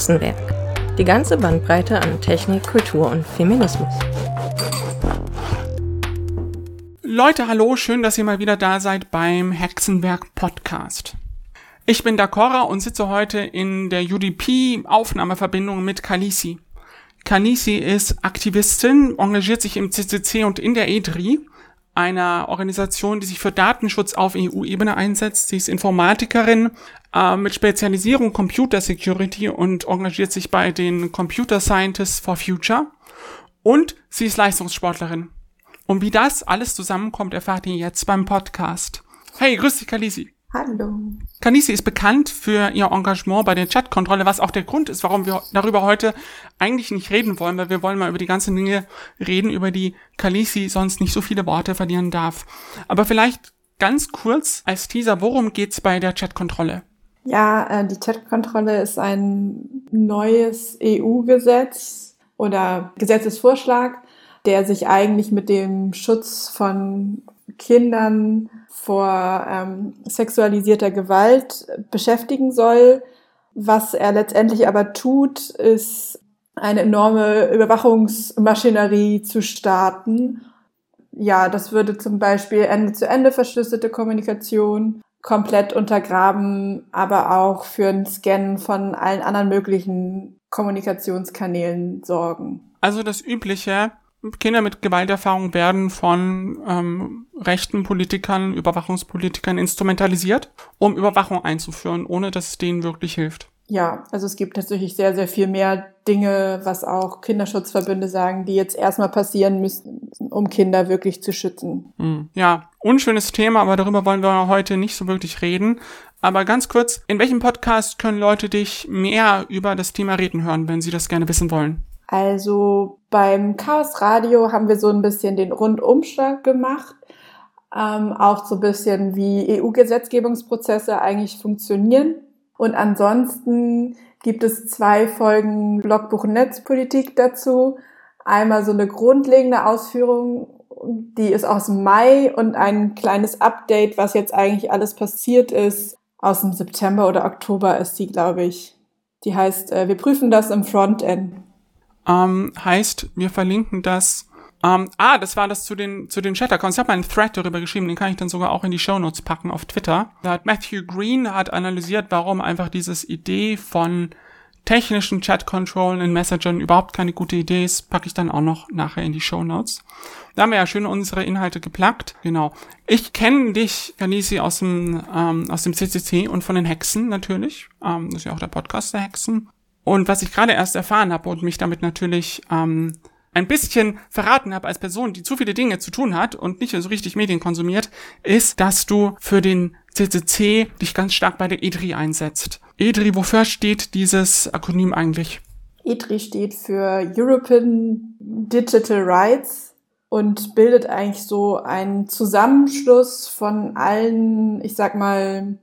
Hexenwerk. Die ganze Bandbreite an Technik, Kultur und Feminismus. Leute, hallo, schön, dass ihr mal wieder da seid beim Hexenwerk Podcast. Ich bin Dakora und sitze heute in der UDP-Aufnahmeverbindung mit Kalisi. Kalisi ist Aktivistin, engagiert sich im CCC und in der EDRI einer Organisation, die sich für Datenschutz auf EU-Ebene einsetzt. Sie ist Informatikerin äh, mit Spezialisierung Computer Security und engagiert sich bei den Computer Scientists for Future. Und sie ist Leistungssportlerin. Und wie das alles zusammenkommt, erfahrt ihr jetzt beim Podcast. Hey, grüß dich, Kalisi. Hallo. Kanisi ist bekannt für ihr Engagement bei der Chatkontrolle, was auch der Grund ist, warum wir darüber heute eigentlich nicht reden wollen, weil wir wollen mal über die ganzen Dinge reden, über die Kalisi sonst nicht so viele Worte verlieren darf. Aber vielleicht ganz kurz als Teaser, worum geht's bei der Chatkontrolle? Ja, äh, die Chatkontrolle ist ein neues EU-Gesetz oder Gesetzesvorschlag, der sich eigentlich mit dem Schutz von Kindern vor ähm, sexualisierter Gewalt beschäftigen soll. Was er letztendlich aber tut, ist eine enorme Überwachungsmaschinerie zu starten. Ja, das würde zum Beispiel Ende-zu-Ende verschlüsselte Kommunikation komplett untergraben, aber auch für ein Scannen von allen anderen möglichen Kommunikationskanälen sorgen. Also das übliche, Kinder mit Gewalterfahrung werden von ähm, rechten Politikern, Überwachungspolitikern instrumentalisiert, um Überwachung einzuführen, ohne dass es denen wirklich hilft. Ja, also es gibt tatsächlich sehr, sehr viel mehr Dinge, was auch Kinderschutzverbünde sagen, die jetzt erstmal passieren müssen, um Kinder wirklich zu schützen. Hm. Ja, unschönes Thema, aber darüber wollen wir heute nicht so wirklich reden. Aber ganz kurz, in welchem Podcast können Leute dich mehr über das Thema reden hören, wenn sie das gerne wissen wollen? Also beim Chaos Radio haben wir so ein bisschen den Rundumschlag gemacht, ähm, auch so ein bisschen wie EU-Gesetzgebungsprozesse eigentlich funktionieren. Und ansonsten gibt es zwei Folgen Blogbuch Netzpolitik dazu. Einmal so eine grundlegende Ausführung, die ist aus Mai und ein kleines Update, was jetzt eigentlich alles passiert ist. Aus dem September oder Oktober ist die, glaube ich. Die heißt, äh, wir prüfen das im Frontend. Ähm, heißt, wir verlinken das. Ähm, ah, das war das zu den, zu den Chat-Accounts. Ich habe mal einen Thread darüber geschrieben, den kann ich dann sogar auch in die Show Notes packen auf Twitter. Da hat Matthew Green hat analysiert, warum einfach dieses Idee von technischen Chat-Controllen in Messagern überhaupt keine gute Idee ist, packe ich dann auch noch nachher in die Show Notes. Da haben wir ja schön unsere Inhalte geplagt. Genau. Ich kenne dich, Ganisi, aus dem, ähm, aus dem CCC und von den Hexen natürlich. Ähm, das ist ja auch der Podcast der Hexen. Und was ich gerade erst erfahren habe und mich damit natürlich ähm, ein bisschen verraten habe als Person, die zu viele Dinge zu tun hat und nicht so richtig Medien konsumiert, ist, dass du für den CCC dich ganz stark bei der EDRI einsetzt. EDRI, wofür steht dieses Akronym eigentlich? EDRI steht für European Digital Rights und bildet eigentlich so einen Zusammenschluss von allen, ich sag mal,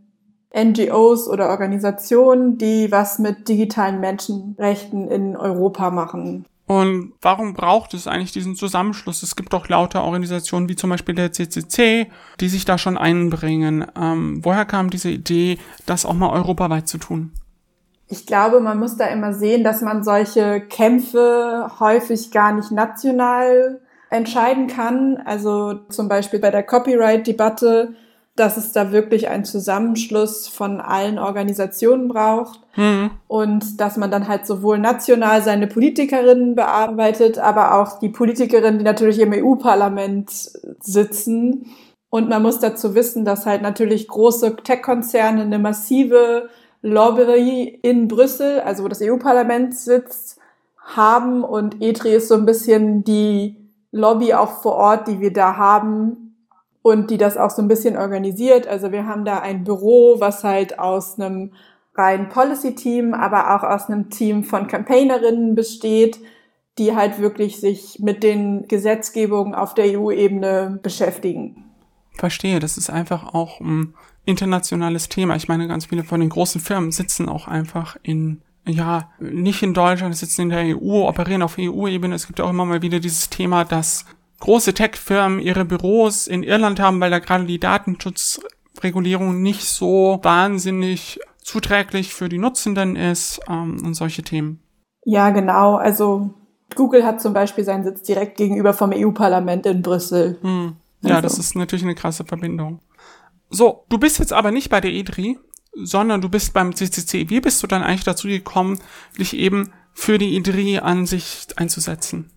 NGOs oder Organisationen, die was mit digitalen Menschenrechten in Europa machen. Und warum braucht es eigentlich diesen Zusammenschluss? Es gibt doch lauter Organisationen wie zum Beispiel der CCC, die sich da schon einbringen. Ähm, woher kam diese Idee, das auch mal europaweit zu tun? Ich glaube, man muss da immer sehen, dass man solche Kämpfe häufig gar nicht national entscheiden kann. Also zum Beispiel bei der Copyright-Debatte dass es da wirklich einen Zusammenschluss von allen Organisationen braucht mhm. und dass man dann halt sowohl national seine Politikerinnen bearbeitet, aber auch die Politikerinnen, die natürlich im EU-Parlament sitzen. Und man muss dazu wissen, dass halt natürlich große Tech-Konzerne eine massive Lobby in Brüssel, also wo das EU-Parlament sitzt, haben und ETRI ist so ein bisschen die Lobby auch vor Ort, die wir da haben, und die das auch so ein bisschen organisiert. Also wir haben da ein Büro, was halt aus einem reinen Policy-Team, aber auch aus einem Team von Campaignerinnen besteht, die halt wirklich sich mit den Gesetzgebungen auf der EU-Ebene beschäftigen. Verstehe, das ist einfach auch ein internationales Thema. Ich meine, ganz viele von den großen Firmen sitzen auch einfach in ja, nicht in Deutschland, sitzen in der EU, operieren auf EU-Ebene. Es gibt auch immer mal wieder dieses Thema, dass große Tech-Firmen ihre Büros in Irland haben, weil da gerade die Datenschutzregulierung nicht so wahnsinnig zuträglich für die Nutzenden ist ähm, und solche Themen. Ja, genau. Also Google hat zum Beispiel seinen Sitz direkt gegenüber vom EU-Parlament in Brüssel. Hm. Ja, also. das ist natürlich eine krasse Verbindung. So, du bist jetzt aber nicht bei der E3, sondern du bist beim CCC. Wie bist du dann eigentlich dazu gekommen, dich eben für die E3 an sich einzusetzen?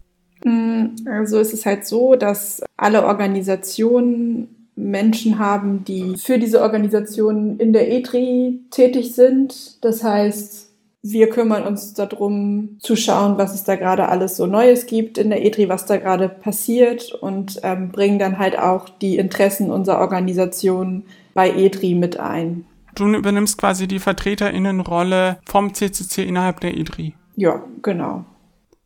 Hm, also es ist halt so, dass alle Organisationen Menschen haben, die für diese Organisationen in der E3 tätig sind. Das heißt, wir kümmern uns darum, zu schauen, was es da gerade alles so Neues gibt in der E3, was da gerade passiert und ähm, bringen dann halt auch die Interessen unserer Organisation bei E3 mit ein. Du übernimmst quasi die Vertreterinnenrolle vom CCC innerhalb der E3. Ja, genau.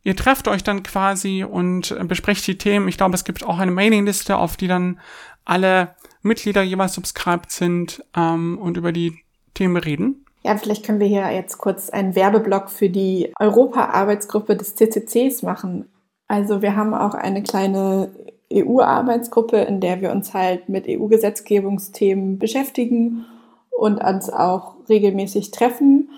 Ihr trefft euch dann quasi und besprecht die Themen. Ich glaube, es gibt auch eine Mailingliste, auf die dann alle Mitglieder jeweils subscribed sind ähm, und über die Themen reden. Ja, vielleicht können wir hier jetzt kurz einen Werbeblock für die Europa-Arbeitsgruppe des CCCs machen. Also wir haben auch eine kleine EU-Arbeitsgruppe, in der wir uns halt mit EU-Gesetzgebungsthemen beschäftigen und uns auch regelmäßig treffen.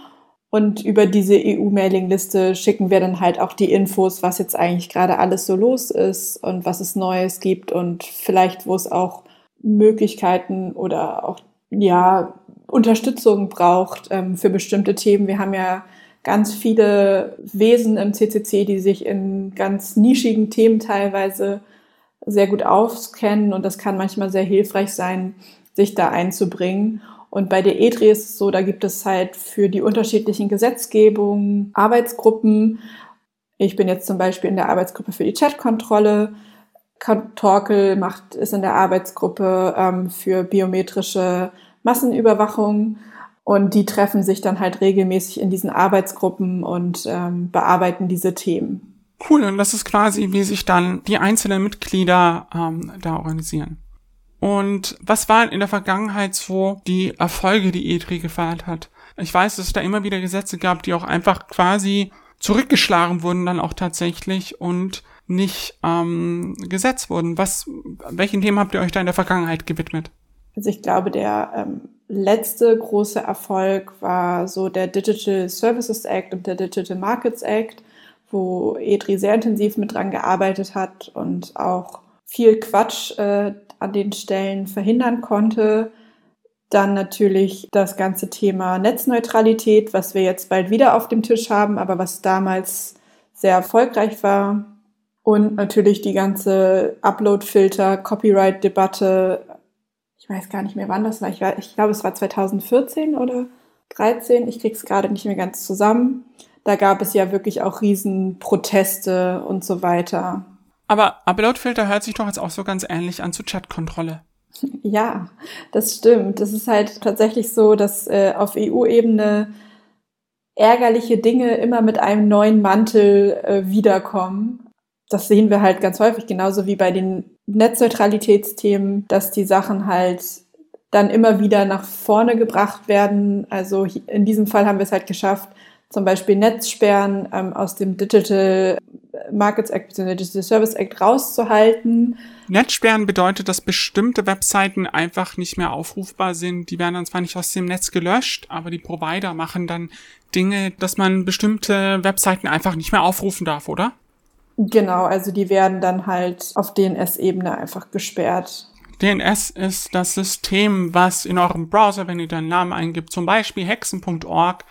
Und über diese EU-Mailing-Liste schicken wir dann halt auch die Infos, was jetzt eigentlich gerade alles so los ist und was es Neues gibt und vielleicht, wo es auch Möglichkeiten oder auch, ja, Unterstützung braucht ähm, für bestimmte Themen. Wir haben ja ganz viele Wesen im CCC, die sich in ganz nischigen Themen teilweise sehr gut auskennen und das kann manchmal sehr hilfreich sein, sich da einzubringen. Und bei der EDRI ist es so, da gibt es halt für die unterschiedlichen Gesetzgebungen Arbeitsgruppen. Ich bin jetzt zum Beispiel in der Arbeitsgruppe für die Chatkontrolle. Torkel macht, ist in der Arbeitsgruppe ähm, für biometrische Massenüberwachung. Und die treffen sich dann halt regelmäßig in diesen Arbeitsgruppen und ähm, bearbeiten diese Themen. Cool, und das ist quasi, wie sich dann die einzelnen Mitglieder ähm, da organisieren. Und was waren in der Vergangenheit so die Erfolge, die E3 gefeiert hat? Ich weiß, dass es da immer wieder Gesetze gab, die auch einfach quasi zurückgeschlagen wurden dann auch tatsächlich und nicht ähm, gesetzt wurden. Was, welchen Themen habt ihr euch da in der Vergangenheit gewidmet? Also ich glaube, der ähm, letzte große Erfolg war so der Digital Services Act und der Digital Markets Act, wo EDRI sehr intensiv mit dran gearbeitet hat und auch viel Quatsch äh, an den Stellen verhindern konnte. Dann natürlich das ganze Thema Netzneutralität, was wir jetzt bald wieder auf dem Tisch haben, aber was damals sehr erfolgreich war. Und natürlich die ganze Upload-Filter, Copyright-Debatte, ich weiß gar nicht mehr, wann das war. Ich, ich glaube, es war 2014 oder 13. Ich krieg's gerade nicht mehr ganz zusammen. Da gab es ja wirklich auch Riesenproteste und so weiter. Aber Uploadfilter hört sich doch jetzt auch so ganz ähnlich an zu Chatkontrolle. Ja, das stimmt. Das ist halt tatsächlich so, dass äh, auf EU-Ebene ärgerliche Dinge immer mit einem neuen Mantel äh, wiederkommen das sehen wir halt ganz häufig, genauso wie bei den Netzneutralitätsthemen, dass die Sachen halt dann immer wieder nach vorne gebracht werden. Also in diesem Fall haben wir es halt geschafft, zum Beispiel Netzsperren ähm, aus dem Digital Markets Act bzw. Digital Service Act rauszuhalten. Netzsperren bedeutet, dass bestimmte Webseiten einfach nicht mehr aufrufbar sind. Die werden dann zwar nicht aus dem Netz gelöscht, aber die Provider machen dann Dinge, dass man bestimmte Webseiten einfach nicht mehr aufrufen darf, oder? Genau, also die werden dann halt auf DNS-Ebene einfach gesperrt. DNS ist das System, was in eurem Browser, wenn ihr deinen Namen eingibt, zum Beispiel hexen.org,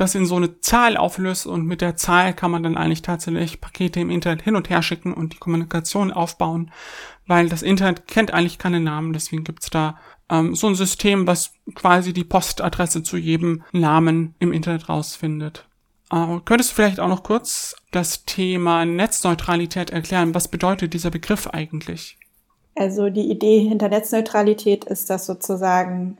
das in so eine Zahl auflöst und mit der Zahl kann man dann eigentlich tatsächlich Pakete im Internet hin und her schicken und die Kommunikation aufbauen, weil das Internet kennt eigentlich keine Namen, deswegen gibt's da ähm, so ein System, was quasi die Postadresse zu jedem Namen im Internet rausfindet. Äh, könntest du vielleicht auch noch kurz das Thema Netzneutralität erklären? Was bedeutet dieser Begriff eigentlich? Also die Idee hinter Netzneutralität ist, dass sozusagen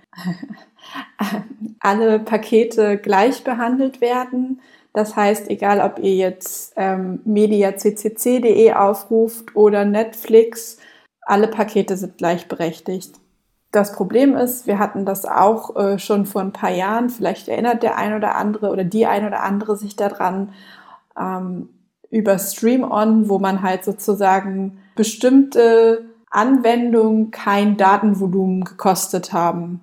alle Pakete gleich behandelt werden. Das heißt, egal ob ihr jetzt ähm, mediaccc.de aufruft oder Netflix, alle Pakete sind gleichberechtigt. Das Problem ist, wir hatten das auch äh, schon vor ein paar Jahren, vielleicht erinnert der ein oder andere oder die ein oder andere sich daran, ähm, über Stream On, wo man halt sozusagen bestimmte Anwendungen kein Datenvolumen gekostet haben.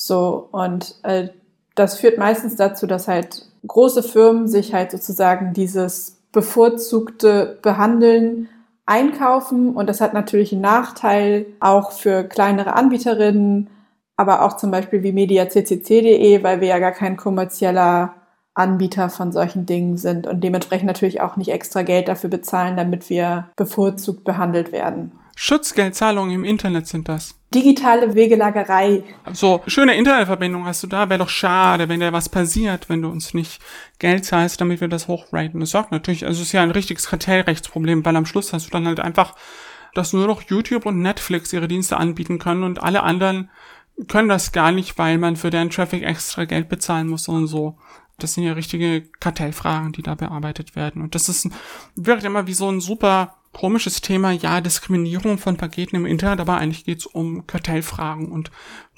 So, und äh, das führt meistens dazu, dass halt große Firmen sich halt sozusagen dieses bevorzugte Behandeln einkaufen und das hat natürlich einen Nachteil auch für kleinere Anbieterinnen, aber auch zum Beispiel wie mediaccc.de, weil wir ja gar kein kommerzieller Anbieter von solchen Dingen sind und dementsprechend natürlich auch nicht extra Geld dafür bezahlen, damit wir bevorzugt behandelt werden. Schutzgeldzahlungen im Internet sind das. Digitale Wegelagerei. So, schöne Internetverbindung hast du da. Wäre doch schade, wenn da was passiert, wenn du uns nicht Geld zahlst, damit wir das hochraten. Das sorgt natürlich, also es ist ja ein richtiges Kartellrechtsproblem, weil am Schluss hast du dann halt einfach, dass nur noch YouTube und Netflix ihre Dienste anbieten können und alle anderen können das gar nicht, weil man für deren Traffic extra Geld bezahlen muss und so. Das sind ja richtige Kartellfragen, die da bearbeitet werden. Und das ist, wirkt immer wie so ein super komisches Thema, ja, Diskriminierung von Paketen im Internet, aber eigentlich geht's um Kartellfragen und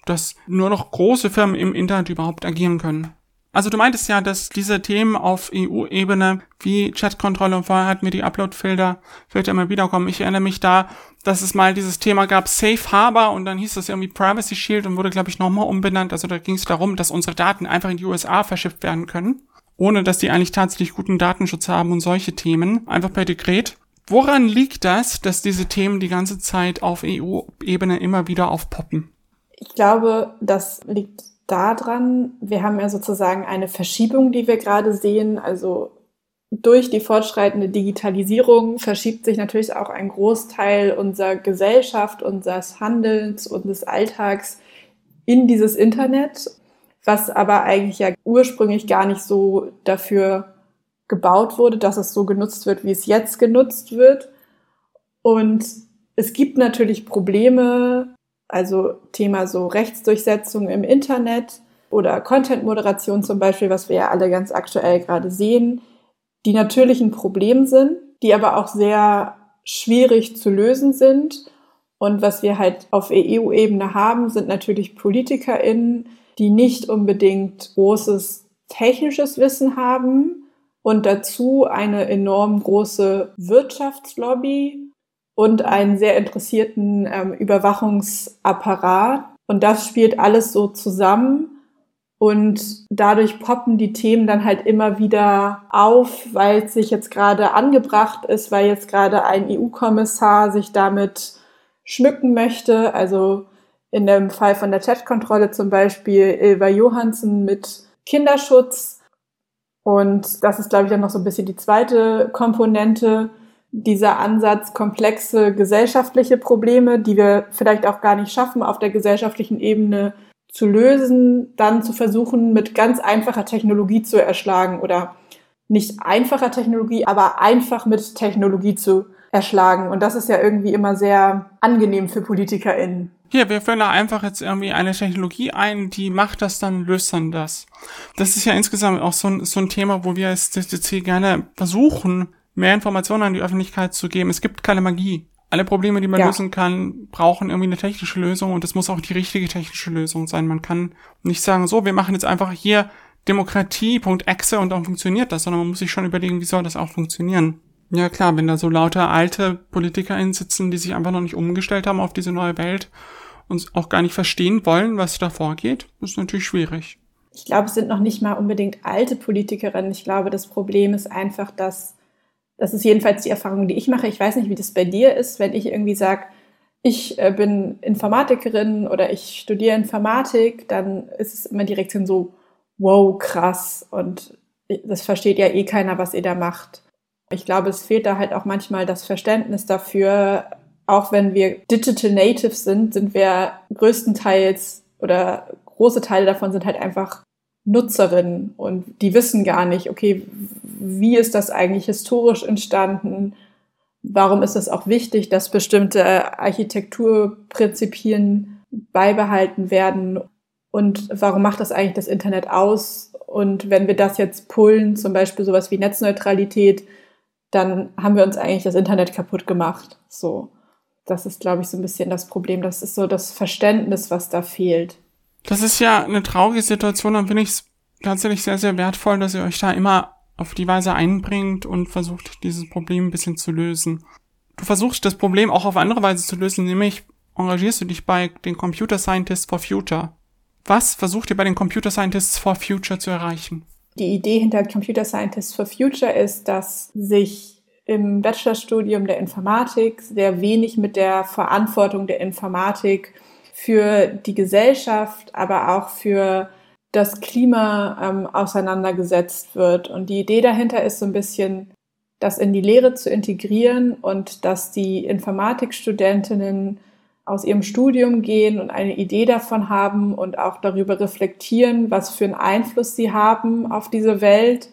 dass nur noch große Firmen im Internet überhaupt agieren können. Also du meintest ja, dass diese Themen auf EU-Ebene wie Chatkontrolle und vorher hatten wir die Upload-Filter wird immer wiederkommen. Ich erinnere mich da, dass es mal dieses Thema gab, Safe Harbor und dann hieß das irgendwie Privacy Shield und wurde, glaube ich, nochmal umbenannt. Also da ging es darum, dass unsere Daten einfach in die USA verschifft werden können, ohne dass die eigentlich tatsächlich guten Datenschutz haben und solche Themen, einfach per Dekret. Woran liegt das, dass diese Themen die ganze Zeit auf EU-Ebene immer wieder aufpoppen? Ich glaube, das liegt daran, wir haben ja sozusagen eine Verschiebung, die wir gerade sehen. Also durch die fortschreitende Digitalisierung verschiebt sich natürlich auch ein Großteil unserer Gesellschaft, unseres Handelns und des Alltags in dieses Internet, was aber eigentlich ja ursprünglich gar nicht so dafür gebaut wurde, dass es so genutzt wird, wie es jetzt genutzt wird. Und es gibt natürlich Probleme, also Thema so Rechtsdurchsetzung im Internet oder Content-Moderation zum Beispiel, was wir ja alle ganz aktuell gerade sehen, die natürlich ein Problem sind, die aber auch sehr schwierig zu lösen sind. Und was wir halt auf EU-Ebene haben, sind natürlich PolitikerInnen, die nicht unbedingt großes technisches Wissen haben, und dazu eine enorm große Wirtschaftslobby und einen sehr interessierten ähm, Überwachungsapparat. Und das spielt alles so zusammen. Und dadurch poppen die Themen dann halt immer wieder auf, weil es sich jetzt gerade angebracht ist, weil jetzt gerade ein EU-Kommissar sich damit schmücken möchte. Also in dem Fall von der Chatkontrolle zum Beispiel Ilva Johansen mit Kinderschutz und das ist, glaube ich, dann noch so ein bisschen die zweite Komponente, dieser Ansatz, komplexe gesellschaftliche Probleme, die wir vielleicht auch gar nicht schaffen, auf der gesellschaftlichen Ebene zu lösen, dann zu versuchen, mit ganz einfacher Technologie zu erschlagen oder nicht einfacher Technologie, aber einfach mit Technologie zu erschlagen. Und das ist ja irgendwie immer sehr angenehm für PolitikerInnen. Hier, wir führen da einfach jetzt irgendwie eine Technologie ein, die macht das dann, löst dann das. Das ist ja insgesamt auch so ein, so ein Thema, wo wir als CCC gerne versuchen, mehr Informationen an die Öffentlichkeit zu geben. Es gibt keine Magie. Alle Probleme, die man ja. lösen kann, brauchen irgendwie eine technische Lösung und es muss auch die richtige technische Lösung sein. Man kann nicht sagen, so, wir machen jetzt einfach hier Demokratie.exe und dann funktioniert das, sondern man muss sich schon überlegen, wie soll das auch funktionieren. Ja klar, wenn da so lauter alte PolitikerInnen sitzen, die sich einfach noch nicht umgestellt haben auf diese neue Welt und auch gar nicht verstehen wollen, was da vorgeht, ist natürlich schwierig. Ich glaube, es sind noch nicht mal unbedingt alte Politikerinnen. Ich glaube, das Problem ist einfach, dass, das ist jedenfalls die Erfahrung, die ich mache. Ich weiß nicht, wie das bei dir ist, wenn ich irgendwie sage, ich äh, bin Informatikerin oder ich studiere Informatik, dann ist es immer direkt so, wow, krass. Und das versteht ja eh keiner, was ihr da macht. Ich glaube, es fehlt da halt auch manchmal das Verständnis dafür, auch wenn wir Digital Natives sind, sind wir größtenteils oder große Teile davon sind halt einfach Nutzerinnen und die wissen gar nicht, okay, wie ist das eigentlich historisch entstanden? Warum ist es auch wichtig, dass bestimmte Architekturprinzipien beibehalten werden? Und warum macht das eigentlich das Internet aus? Und wenn wir das jetzt pullen, zum Beispiel sowas wie Netzneutralität, dann haben wir uns eigentlich das Internet kaputt gemacht. So das ist, glaube ich, so ein bisschen das Problem. Das ist so das Verständnis, was da fehlt. Das ist ja eine traurige Situation, dann finde ich es tatsächlich sehr, sehr wertvoll, dass ihr euch da immer auf die Weise einbringt und versucht, dieses Problem ein bisschen zu lösen. Du versuchst das Problem auch auf andere Weise zu lösen, nämlich engagierst du dich bei den Computer Scientists for Future. Was versucht ihr bei den Computer Scientists for Future zu erreichen? Die Idee hinter Computer Scientists for Future ist, dass sich im Bachelorstudium der Informatik sehr wenig mit der Verantwortung der Informatik für die Gesellschaft, aber auch für das Klima ähm, auseinandergesetzt wird. Und die Idee dahinter ist so ein bisschen, das in die Lehre zu integrieren und dass die Informatikstudentinnen aus ihrem Studium gehen und eine Idee davon haben und auch darüber reflektieren, was für einen Einfluss sie haben auf diese Welt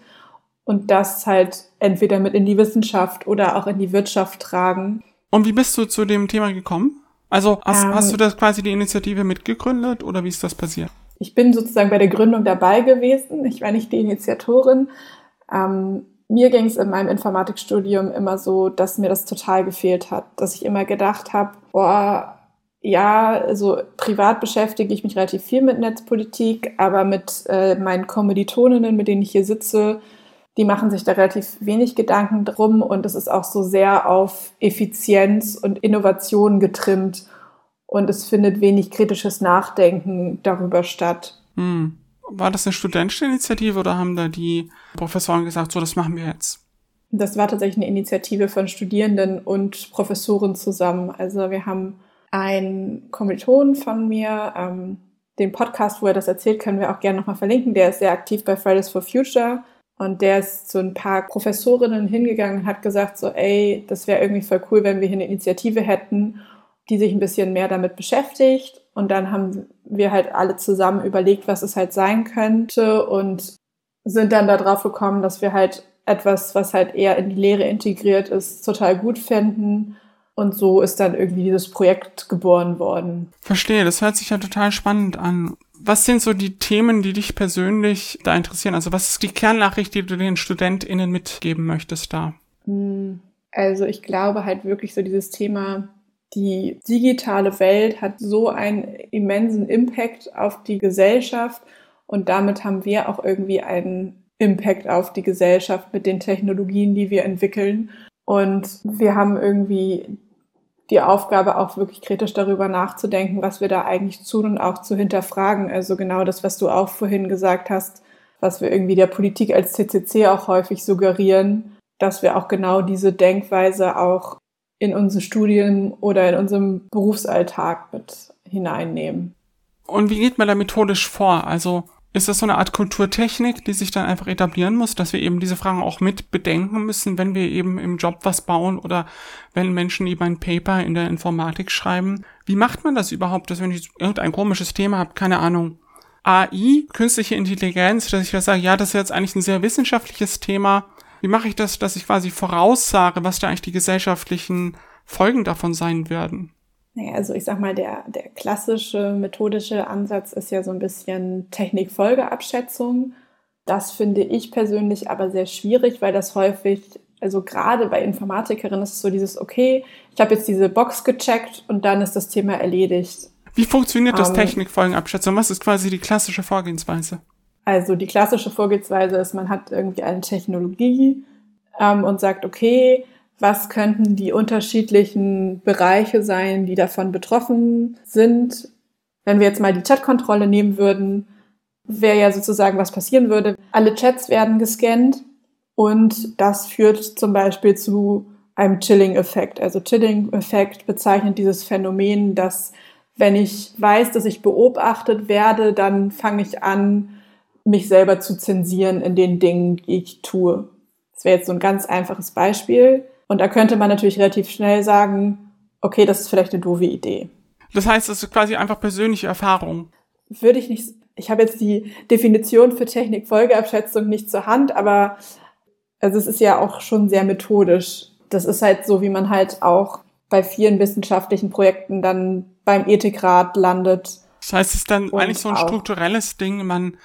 und das halt entweder mit in die Wissenschaft oder auch in die Wirtschaft tragen. Und wie bist du zu dem Thema gekommen? Also hast, ähm, hast du das quasi die Initiative mitgegründet oder wie ist das passiert? Ich bin sozusagen bei der Gründung dabei gewesen. Ich war nicht die Initiatorin. Ähm, mir ging es in meinem Informatikstudium immer so, dass mir das total gefehlt hat, dass ich immer gedacht habe, boah, ja, also privat beschäftige ich mich relativ viel mit Netzpolitik, aber mit äh, meinen Kommilitoninnen, mit denen ich hier sitze, die machen sich da relativ wenig Gedanken drum und es ist auch so sehr auf Effizienz und Innovation getrimmt und es findet wenig kritisches Nachdenken darüber statt. Hm. War das eine studentische Initiative oder haben da die Professoren gesagt, so, das machen wir jetzt? Das war tatsächlich eine Initiative von Studierenden und Professoren zusammen. Also wir haben einen Kommilitonen von mir, ähm, den Podcast, wo er das erzählt, können wir auch gerne nochmal verlinken. Der ist sehr aktiv bei Fridays for Future und der ist zu ein paar Professorinnen hingegangen und hat gesagt so, ey, das wäre irgendwie voll cool, wenn wir hier eine Initiative hätten, die sich ein bisschen mehr damit beschäftigt. Und dann haben wir halt alle zusammen überlegt, was es halt sein könnte und sind dann darauf gekommen, dass wir halt etwas, was halt eher in die Lehre integriert ist, total gut finden und so ist dann irgendwie dieses Projekt geboren worden. Verstehe, das hört sich ja total spannend an. Was sind so die Themen, die dich persönlich da interessieren? Also was ist die Kernnachricht, die du den StudentInnen mitgeben möchtest da? Hm, also ich glaube halt wirklich so dieses Thema, die digitale Welt hat so einen immensen Impact auf die Gesellschaft und damit haben wir auch irgendwie einen Impact auf die Gesellschaft mit den Technologien, die wir entwickeln. Und wir haben irgendwie die Aufgabe, auch wirklich kritisch darüber nachzudenken, was wir da eigentlich tun und auch zu hinterfragen. Also genau das, was du auch vorhin gesagt hast, was wir irgendwie der Politik als CCC auch häufig suggerieren, dass wir auch genau diese Denkweise auch in unsere Studien oder in unserem Berufsalltag mit hineinnehmen. Und wie geht man da methodisch vor? Also ist das so eine Art Kulturtechnik, die sich dann einfach etablieren muss, dass wir eben diese Fragen auch mit bedenken müssen, wenn wir eben im Job was bauen oder wenn Menschen eben ein Paper in der Informatik schreiben? Wie macht man das überhaupt, dass wenn ich irgendein komisches Thema habe, keine Ahnung, AI, künstliche Intelligenz, dass ich da sage, ja, das ist jetzt eigentlich ein sehr wissenschaftliches Thema. Wie mache ich das, dass ich quasi voraussage, was da eigentlich die gesellschaftlichen Folgen davon sein werden? Naja, also ich sag mal, der, der klassische methodische Ansatz ist ja so ein bisschen Technikfolgeabschätzung. Das finde ich persönlich aber sehr schwierig, weil das häufig, also gerade bei Informatikerinnen ist es so dieses, okay, ich habe jetzt diese Box gecheckt und dann ist das Thema erledigt. Wie funktioniert das um, ähm, Technikfolgenabschätzung? Was ist quasi die klassische Vorgehensweise? Also die klassische Vorgehensweise ist, man hat irgendwie eine Technologie ähm, und sagt, okay, was könnten die unterschiedlichen Bereiche sein, die davon betroffen sind. Wenn wir jetzt mal die Chatkontrolle nehmen würden, wäre ja sozusagen, was passieren würde. Alle Chats werden gescannt und das führt zum Beispiel zu einem Chilling-Effekt. Also Chilling-Effekt bezeichnet dieses Phänomen, dass wenn ich weiß, dass ich beobachtet werde, dann fange ich an, mich selber zu zensieren in den Dingen, die ich tue. Das wäre jetzt so ein ganz einfaches Beispiel. Und da könnte man natürlich relativ schnell sagen, okay, das ist vielleicht eine doofe Idee. Das heißt, es ist quasi einfach persönliche Erfahrung. Würde ich nicht, ich habe jetzt die Definition für Technikfolgeabschätzung nicht zur Hand, aber also es ist ja auch schon sehr methodisch. Das ist halt so, wie man halt auch bei vielen wissenschaftlichen Projekten dann beim Ethikrat landet. Das heißt, es ist dann eigentlich so ein strukturelles Ding. Man,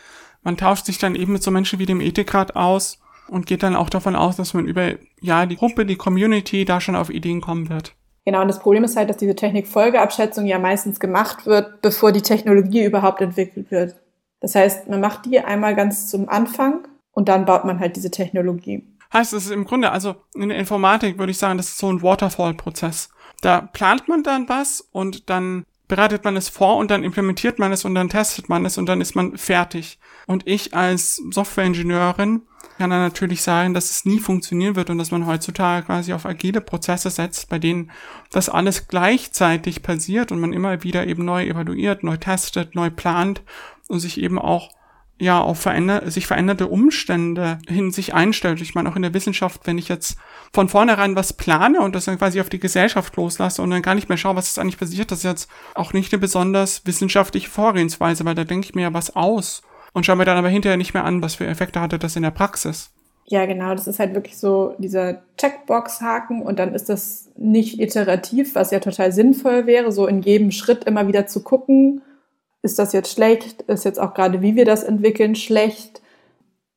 man tauscht sich dann eben mit so Menschen wie dem Ethikrat aus und geht dann auch davon aus, dass man über ja die Gruppe, die Community da schon auf Ideen kommen wird. Genau, und das Problem ist halt, dass diese Technikfolgeabschätzung ja meistens gemacht wird, bevor die Technologie überhaupt entwickelt wird. Das heißt, man macht die einmal ganz zum Anfang und dann baut man halt diese Technologie. Heißt, es ist im Grunde, also in der Informatik würde ich sagen, das ist so ein Waterfall-Prozess. Da plant man dann was und dann bereitet man es vor und dann implementiert man es und dann testet man es und dann ist man fertig. Und ich als Softwareingenieurin kann dann natürlich sagen, dass es nie funktionieren wird und dass man heutzutage quasi auf agile Prozesse setzt, bei denen das alles gleichzeitig passiert und man immer wieder eben neu evaluiert, neu testet, neu plant und sich eben auch ja auf veränder sich veränderte Umstände hin sich einstellt. Ich meine auch in der Wissenschaft, wenn ich jetzt von vornherein was plane und das dann quasi auf die Gesellschaft loslasse und dann gar nicht mehr schaue, was ist eigentlich passiert, das ist jetzt auch nicht eine besonders wissenschaftliche Vorgehensweise, weil da denke ich mir ja was aus und schaue mir dann aber hinterher nicht mehr an, was für Effekte hatte das in der Praxis. Ja, genau. Das ist halt wirklich so dieser Checkbox-Haken und dann ist das nicht iterativ, was ja total sinnvoll wäre, so in jedem Schritt immer wieder zu gucken, ist das jetzt schlecht, ist jetzt auch gerade, wie wir das entwickeln, schlecht,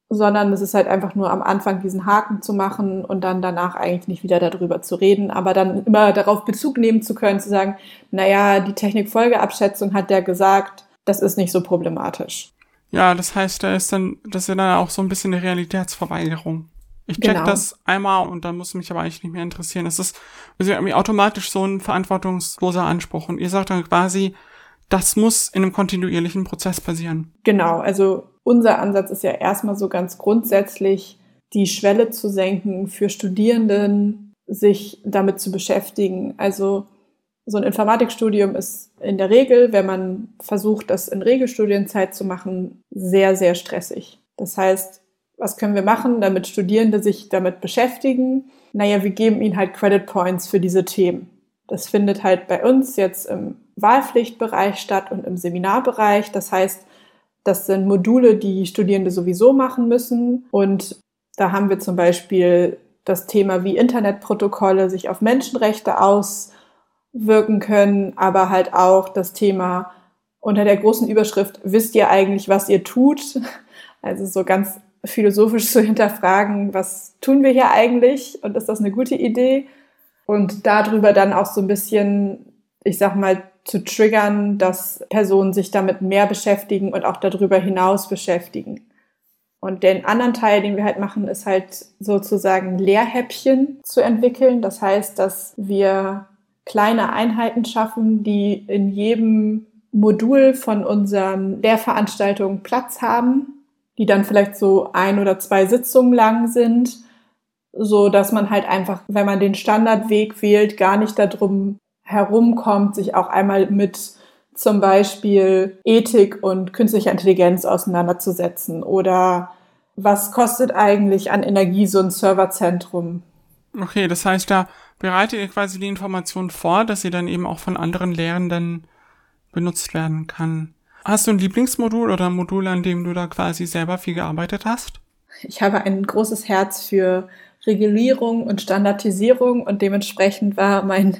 sondern es ist halt einfach nur am Anfang diesen Haken zu machen und dann danach eigentlich nicht wieder darüber zu reden, aber dann immer darauf Bezug nehmen zu können, zu sagen, naja, die Technikfolgeabschätzung hat ja gesagt, das ist nicht so problematisch. Ja, das heißt, da ist dann, das ist ja dann auch so ein bisschen eine Realitätsverweigerung. Ich check genau. das einmal und dann muss mich aber eigentlich nicht mehr interessieren. Es ist also irgendwie automatisch so ein verantwortungsloser Anspruch. Und ihr sagt dann quasi, das muss in einem kontinuierlichen Prozess passieren. Genau, also unser Ansatz ist ja erstmal so ganz grundsätzlich, die Schwelle zu senken für Studierenden, sich damit zu beschäftigen. Also so ein Informatikstudium ist in der Regel, wenn man versucht, das in Regelstudienzeit zu machen, sehr, sehr stressig. Das heißt, was können wir machen, damit Studierende sich damit beschäftigen? Naja, wir geben ihnen halt Credit Points für diese Themen. Das findet halt bei uns jetzt im Wahlpflichtbereich statt und im Seminarbereich. Das heißt, das sind Module, die Studierende sowieso machen müssen. Und da haben wir zum Beispiel das Thema, wie Internetprotokolle sich auf Menschenrechte aus wirken können, aber halt auch das Thema unter der großen Überschrift, wisst ihr eigentlich, was ihr tut? Also so ganz philosophisch zu hinterfragen, was tun wir hier eigentlich und ist das eine gute Idee? Und darüber dann auch so ein bisschen, ich sag mal, zu triggern, dass Personen sich damit mehr beschäftigen und auch darüber hinaus beschäftigen. Und den anderen Teil, den wir halt machen, ist halt sozusagen Lehrhäppchen zu entwickeln. Das heißt, dass wir kleine Einheiten schaffen, die in jedem Modul von unseren Lehrveranstaltungen Platz haben, die dann vielleicht so ein oder zwei Sitzungen lang sind, so dass man halt einfach, wenn man den Standardweg wählt, gar nicht darum herumkommt, sich auch einmal mit zum Beispiel Ethik und künstlicher Intelligenz auseinanderzusetzen oder was kostet eigentlich an Energie so ein Serverzentrum? Okay, das heißt, da bereitet ihr quasi die Information vor, dass sie dann eben auch von anderen Lehrenden benutzt werden kann. Hast du ein Lieblingsmodul oder ein Modul, an dem du da quasi selber viel gearbeitet hast? Ich habe ein großes Herz für Regulierung und Standardisierung und dementsprechend war mein,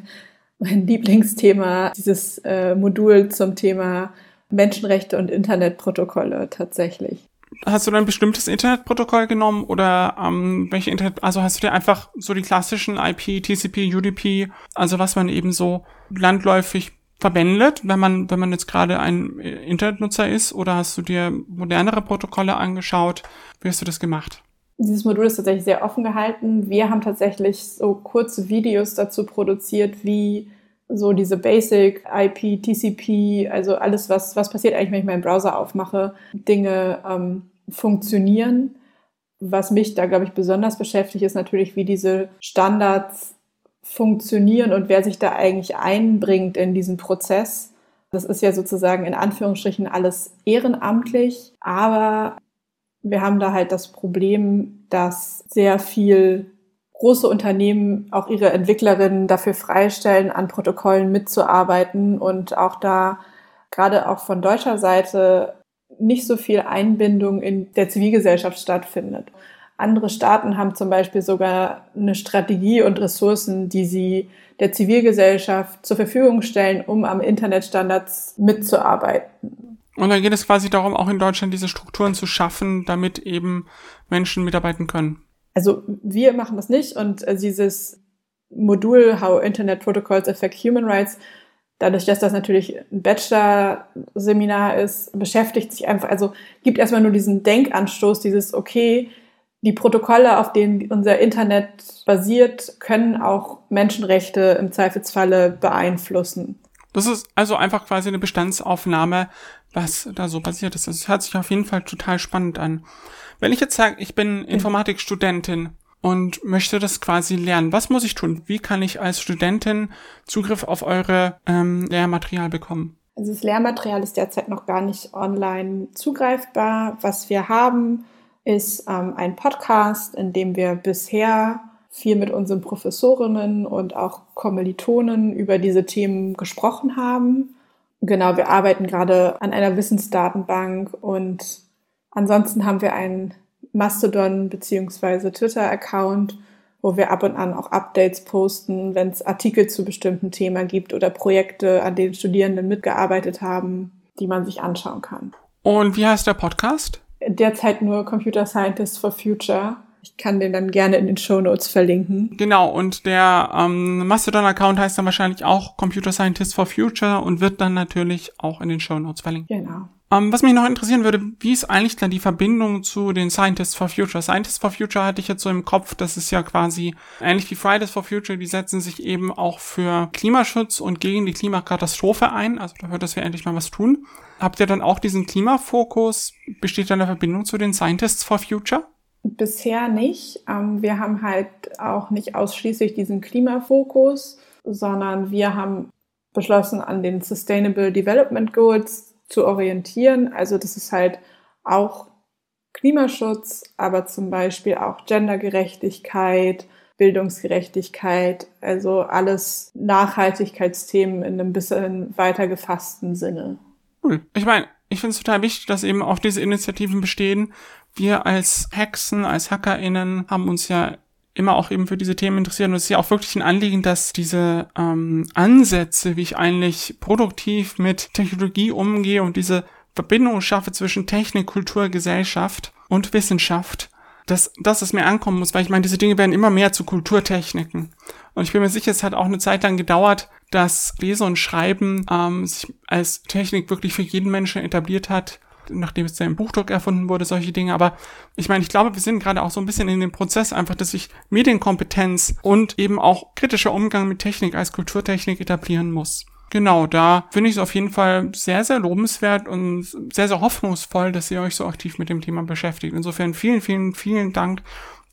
mein Lieblingsthema dieses äh, Modul zum Thema Menschenrechte und Internetprotokolle tatsächlich hast du ein bestimmtes Internetprotokoll genommen oder ähm, welche Internet, also hast du dir einfach so die klassischen IP, TCP, UDP, also was man eben so landläufig verwendet, wenn man, wenn man jetzt gerade ein Internetnutzer ist, oder hast du dir modernere Protokolle angeschaut? Wie hast du das gemacht? Dieses Modul ist tatsächlich sehr offen gehalten. Wir haben tatsächlich so kurze Videos dazu produziert, wie so diese Basic IP, TCP, also alles, was, was passiert eigentlich, wenn ich meinen Browser aufmache, Dinge ähm, funktionieren. Was mich da, glaube ich, besonders beschäftigt, ist natürlich, wie diese Standards funktionieren und wer sich da eigentlich einbringt in diesen Prozess. Das ist ja sozusagen in Anführungsstrichen alles ehrenamtlich, aber wir haben da halt das Problem, dass sehr viel große Unternehmen auch ihre Entwicklerinnen dafür freistellen, an Protokollen mitzuarbeiten und auch da gerade auch von deutscher Seite nicht so viel Einbindung in der Zivilgesellschaft stattfindet. Andere Staaten haben zum Beispiel sogar eine Strategie und Ressourcen, die sie der Zivilgesellschaft zur Verfügung stellen, um am Internetstandards mitzuarbeiten. Und dann geht es quasi darum, auch in Deutschland diese Strukturen zu schaffen, damit eben Menschen mitarbeiten können also wir machen das nicht und äh, dieses Modul How Internet Protocols Affect Human Rights, dadurch, dass das natürlich ein Bachelor-Seminar ist, beschäftigt sich einfach, also gibt erstmal nur diesen Denkanstoß, dieses, okay, die Protokolle, auf denen unser Internet basiert, können auch Menschenrechte im Zweifelsfalle beeinflussen. Das ist also einfach quasi eine Bestandsaufnahme, was da so passiert ist. Das hört sich auf jeden Fall total spannend an. Wenn ich jetzt sage, ich bin Informatikstudentin und möchte das quasi lernen, was muss ich tun? Wie kann ich als Studentin Zugriff auf eure ähm, Lehrmaterial bekommen? Also das Lehrmaterial ist derzeit noch gar nicht online zugreifbar. Was wir haben, ist ähm, ein Podcast, in dem wir bisher viel mit unseren Professorinnen und auch Kommilitonen über diese Themen gesprochen haben. Genau, wir arbeiten gerade an einer Wissensdatenbank und ansonsten haben wir einen Mastodon bzw. Twitter-Account, wo wir ab und an auch Updates posten, wenn es Artikel zu bestimmten Themen gibt oder Projekte, an denen Studierenden mitgearbeitet haben, die man sich anschauen kann. Und wie heißt der Podcast? Derzeit nur Computer Scientists for Future. Ich kann den dann gerne in den Show Notes verlinken. Genau, und der ähm, Mastodon-Account heißt dann wahrscheinlich auch Computer Scientist for Future und wird dann natürlich auch in den Show Notes verlinkt. Genau. Ähm, was mich noch interessieren würde, wie ist eigentlich dann die Verbindung zu den Scientists for Future? Scientists for Future hatte ich jetzt so im Kopf, das ist ja quasi ähnlich wie Fridays for Future, die setzen sich eben auch für Klimaschutz und gegen die Klimakatastrophe ein. Also dafür, dass wir endlich mal was tun. Habt ihr dann auch diesen Klimafokus? Besteht da eine Verbindung zu den Scientists for Future? Bisher nicht. Ähm, wir haben halt auch nicht ausschließlich diesen Klimafokus, sondern wir haben beschlossen, an den Sustainable Development Goals zu orientieren. Also das ist halt auch Klimaschutz, aber zum Beispiel auch Gendergerechtigkeit, Bildungsgerechtigkeit, also alles Nachhaltigkeitsthemen in einem bisschen weiter gefassten Sinne. Cool. Ich meine, ich finde es total wichtig, dass eben auch diese Initiativen bestehen. Wir als Hexen, als HackerInnen haben uns ja immer auch eben für diese Themen interessiert. Und es ist ja auch wirklich ein Anliegen, dass diese ähm, Ansätze, wie ich eigentlich produktiv mit Technologie umgehe und diese Verbindung schaffe zwischen Technik, Kultur, Gesellschaft und Wissenschaft, dass, dass es mir ankommen muss, weil ich meine, diese Dinge werden immer mehr zu Kulturtechniken. Und ich bin mir sicher, es hat auch eine Zeit lang gedauert, dass Lesen und Schreiben ähm, sich als Technik wirklich für jeden Menschen etabliert hat, nachdem es dann im Buchdruck erfunden wurde, solche Dinge. Aber ich meine, ich glaube, wir sind gerade auch so ein bisschen in dem Prozess einfach, dass sich Medienkompetenz und eben auch kritischer Umgang mit Technik als Kulturtechnik etablieren muss. Genau, da finde ich es auf jeden Fall sehr, sehr lobenswert und sehr, sehr hoffnungsvoll, dass ihr euch so aktiv mit dem Thema beschäftigt. Insofern vielen, vielen, vielen Dank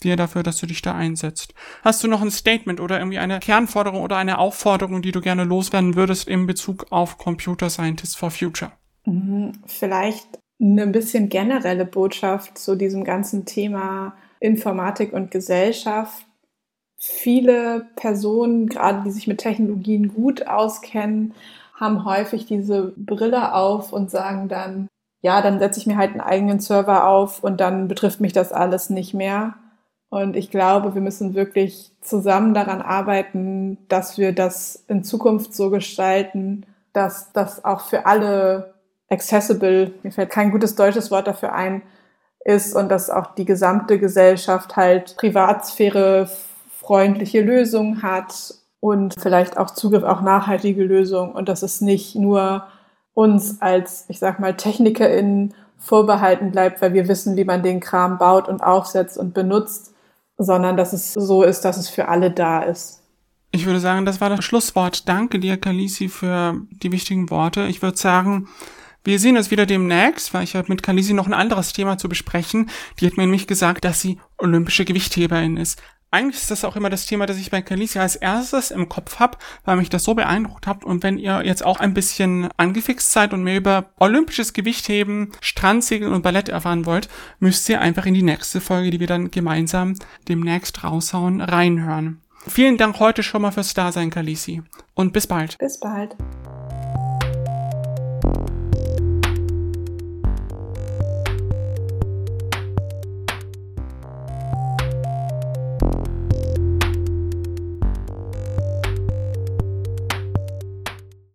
dir dafür, dass du dich da einsetzt. Hast du noch ein Statement oder irgendwie eine Kernforderung oder eine Aufforderung, die du gerne loswerden würdest in Bezug auf Computer Scientists for Future? Mhm, vielleicht eine bisschen generelle Botschaft zu diesem ganzen Thema Informatik und Gesellschaft. Viele Personen, gerade die sich mit Technologien gut auskennen, haben häufig diese Brille auf und sagen dann, ja, dann setze ich mir halt einen eigenen Server auf und dann betrifft mich das alles nicht mehr. Und ich glaube, wir müssen wirklich zusammen daran arbeiten, dass wir das in Zukunft so gestalten, dass das auch für alle accessible, mir fällt kein gutes deutsches Wort dafür ein, ist und dass auch die gesamte Gesellschaft halt Privatsphäre freundliche Lösungen hat und vielleicht auch Zugriff auf nachhaltige Lösungen und dass es nicht nur uns als, ich sag mal, TechnikerInnen vorbehalten bleibt, weil wir wissen, wie man den Kram baut und aufsetzt und benutzt, sondern dass es so ist, dass es für alle da ist. Ich würde sagen, das war das Schlusswort. Danke dir, Kalisi, für die wichtigen Worte. Ich würde sagen, wir sehen uns wieder demnächst, weil ich habe mit Kalisi noch ein anderes Thema zu besprechen. Die hat mir nämlich gesagt, dass sie olympische Gewichtheberin ist. Eigentlich ist das auch immer das Thema, das ich bei Kalisi als erstes im Kopf habe, weil mich das so beeindruckt hat. Und wenn ihr jetzt auch ein bisschen angefixt seid und mehr über olympisches Gewichtheben, Strandsegeln und Ballett erfahren wollt, müsst ihr einfach in die nächste Folge, die wir dann gemeinsam demnächst raushauen, reinhören. Vielen Dank heute schon mal fürs Dasein, Kalisi. Und bis bald. Bis bald.